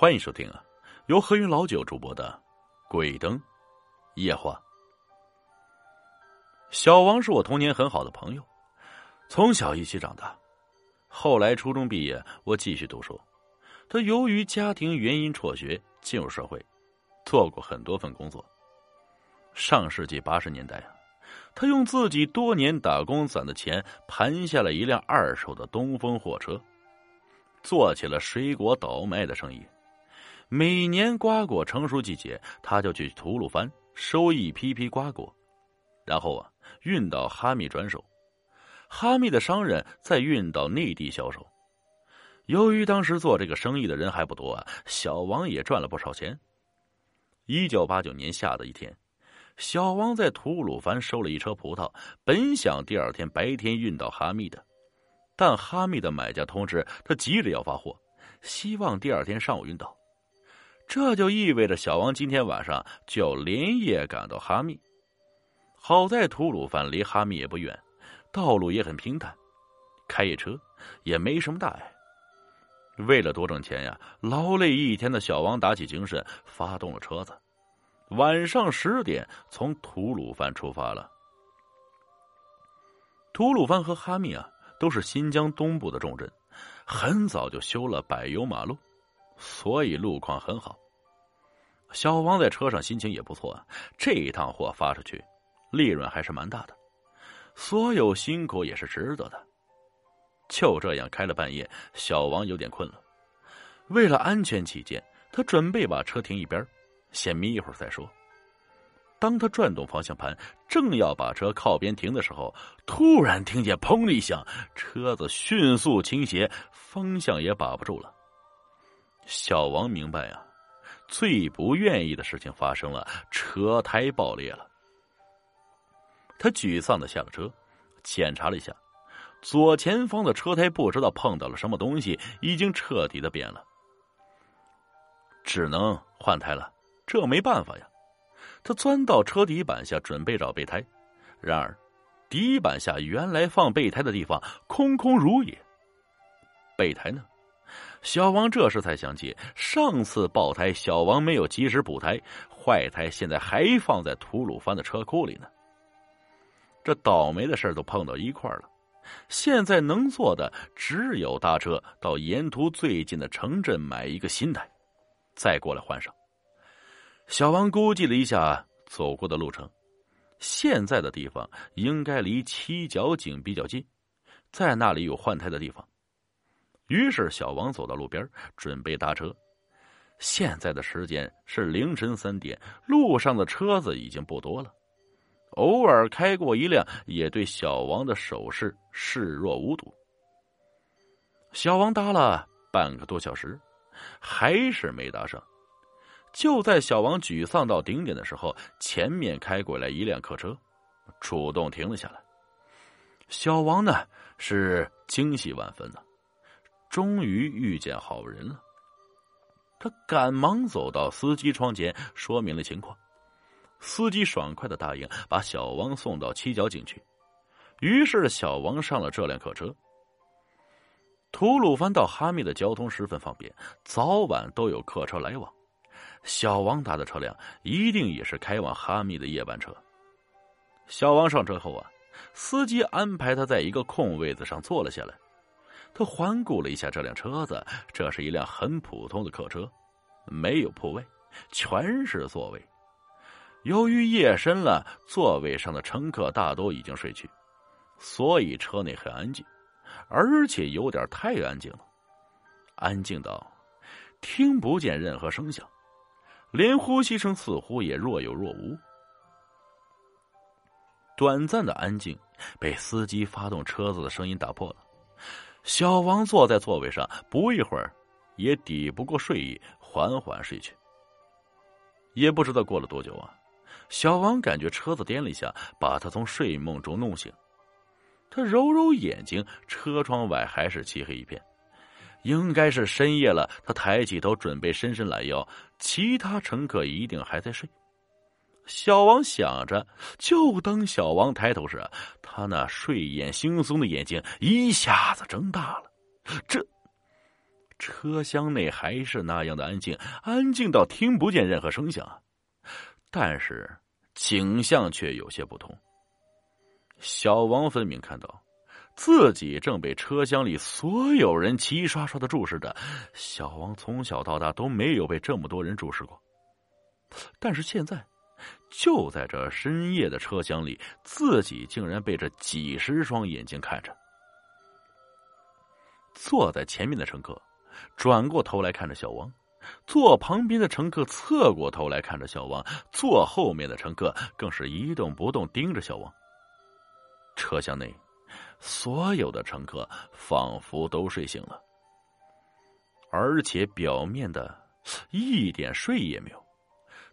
欢迎收听啊，由何云老九主播的《鬼灯夜话》。小王是我童年很好的朋友，从小一起长大。后来初中毕业，我继续读书。他由于家庭原因辍学，进入社会，做过很多份工作。上世纪八十年代啊，他用自己多年打工攒的钱，盘下了一辆二手的东风货车，做起了水果倒卖的生意。每年瓜果成熟季节，他就去吐鲁番收一批批瓜果，然后啊运到哈密转手，哈密的商人再运到内地销售。由于当时做这个生意的人还不多啊，小王也赚了不少钱。一九八九年夏的一天，小王在吐鲁番收了一车葡萄，本想第二天白天运到哈密的，但哈密的买家通知他急着要发货，希望第二天上午运到。这就意味着小王今天晚上就要连夜赶到哈密。好在吐鲁番离哈密也不远，道路也很平坦，开一车也没什么大碍。为了多挣钱呀，劳累一天的小王打起精神，发动了车子，晚上十点从吐鲁番出发了。吐鲁番和哈密啊，都是新疆东部的重镇，很早就修了柏油马路。所以路况很好，小王在车上心情也不错。这一趟货发出去，利润还是蛮大的，所有辛苦也是值得的。就这样开了半夜，小王有点困了。为了安全起见，他准备把车停一边，先眯一会儿再说。当他转动方向盘，正要把车靠边停的时候，突然听见“砰”的一响，车子迅速倾斜，方向也把不住了。小王明白呀，最不愿意的事情发生了，车胎爆裂了。他沮丧的下了车，检查了一下，左前方的车胎不知道碰到了什么东西，已经彻底的扁了，只能换胎了。这没办法呀，他钻到车底板下准备找备胎，然而底板下原来放备胎的地方空空如也，备胎呢？小王这时才想起，上次爆胎，小王没有及时补胎，坏胎现在还放在吐鲁番的车库里呢。这倒霉的事都碰到一块了，现在能做的只有搭车到沿途最近的城镇买一个新胎，再过来换上。小王估计了一下走过的路程，现在的地方应该离七角井比较近，在那里有换胎的地方。于是，小王走到路边，准备搭车。现在的时间是凌晨三点，路上的车子已经不多了。偶尔开过一辆，也对小王的手势视若无睹。小王搭了半个多小时，还是没搭上。就在小王沮丧到顶点的时候，前面开过来一辆客车，主动停了下来。小王呢，是惊喜万分呢。终于遇见好人了，他赶忙走到司机窗前，说明了情况。司机爽快的答应把小王送到七角井去。于是小王上了这辆客车。吐鲁番到哈密的交通十分方便，早晚都有客车来往。小王搭的车辆一定也是开往哈密的夜班车。小王上车后啊，司机安排他在一个空位子上坐了下来。他环顾了一下这辆车子，这是一辆很普通的客车，没有铺位，全是座位。由于夜深了，座位上的乘客大多已经睡去，所以车内很安静，而且有点太安静了，安静到听不见任何声响，连呼吸声似乎也若有若无。短暂的安静被司机发动车子的声音打破了。小王坐在座位上，不一会儿，也抵不过睡意，缓缓睡去。也不知道过了多久啊，小王感觉车子颠了一下，把他从睡梦中弄醒。他揉揉眼睛，车窗外还是漆黑一片，应该是深夜了。他抬起头，准备伸伸懒腰，其他乘客一定还在睡。小王想着，就当小王抬头时，他那睡眼惺忪的眼睛一下子睁大了。这，车厢内还是那样的安静，安静到听不见任何声响。但是景象却有些不同。小王分明看到。自己正被车厢里所有人齐刷刷的注视着，小王从小到大都没有被这么多人注视过。但是现在，就在这深夜的车厢里，自己竟然被这几十双眼睛看着。坐在前面的乘客转过头来看着小王，坐旁边的乘客侧过头来看着小王，坐后面的乘客更是一动不动盯着小王。车厢内。所有的乘客仿佛都睡醒了，而且表面的一点睡意也没有。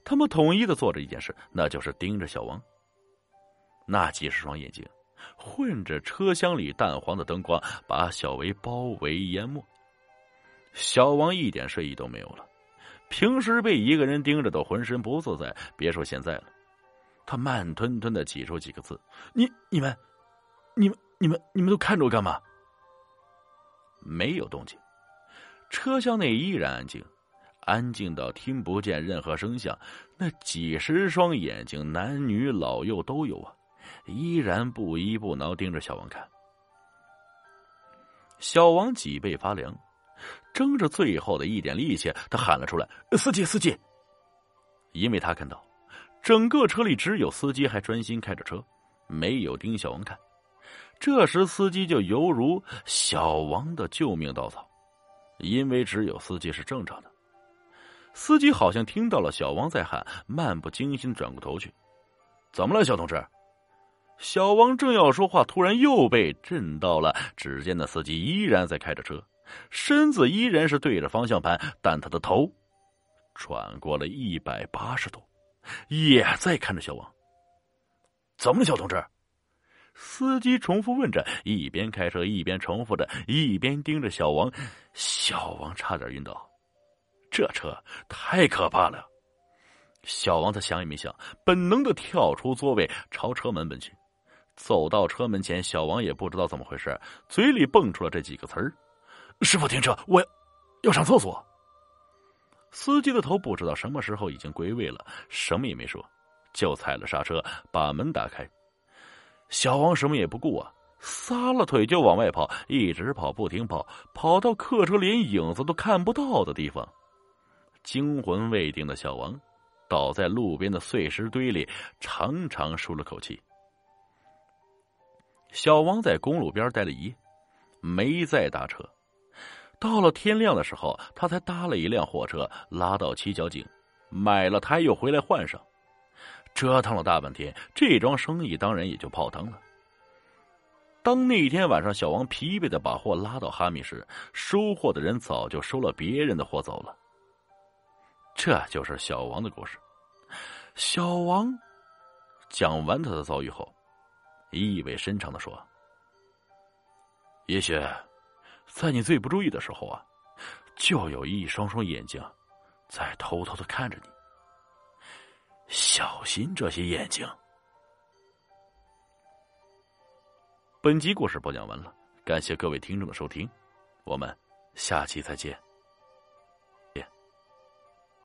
他们统一的做着一件事，那就是盯着小王。那几十双眼睛，混着车厢里淡黄的灯光，把小维包围淹没。小王一点睡意都没有了。平时被一个人盯着都浑身不自在，别说现在了。他慢吞吞的挤出几个字：“你、你们、你们。”你们你们都看着我干嘛？没有动静，车厢内依然安静，安静到听不见任何声响。那几十双眼睛，男女老幼都有啊，依然不依不挠盯着小王看。小王脊背发凉，争着最后的一点力气，他喊了出来：“司机，司机！”因为他看到整个车里只有司机还专心开着车，没有盯小王看。这时，司机就犹如小王的救命稻草，因为只有司机是正常的。司机好像听到了小王在喊，漫不经心转过头去：“怎么了，小同志？”小王正要说话，突然又被震到了。只见那司机依然在开着车，身子依然是对着方向盘，但他的头转过了一百八十度，也在看着小王。怎么，小同志？司机重复问着，一边开车一边重复着，一边盯着小王。小王差点晕倒，这车太可怕了。小王他想也没想，本能的跳出座位，朝车门奔去。走到车门前，小王也不知道怎么回事，嘴里蹦出了这几个词儿：“师傅，停车，我要要上厕所。”司机的头不知道什么时候已经归位了，什么也没说，就踩了刹车，把门打开。小王什么也不顾啊，撒了腿就往外跑，一直跑不停跑，跑到客车连影子都看不到的地方。惊魂未定的小王倒在路边的碎石堆里，长长舒了口气。小王在公路边待了一夜，没再搭车。到了天亮的时候，他才搭了一辆货车拉到七角井，买了胎又回来换上。折腾了大半天，这桩生意当然也就泡汤了。当那天晚上，小王疲惫的把货拉到哈密时，收货的人早就收了别人的货走了。这就是小王的故事。小王讲完他的遭遇后，意味深长的说：“也许，在你最不注意的时候啊，就有一双双眼睛，在偷偷的看着你。”小心这些眼睛。本集故事播讲完了，感谢各位听众的收听，我们下期再见。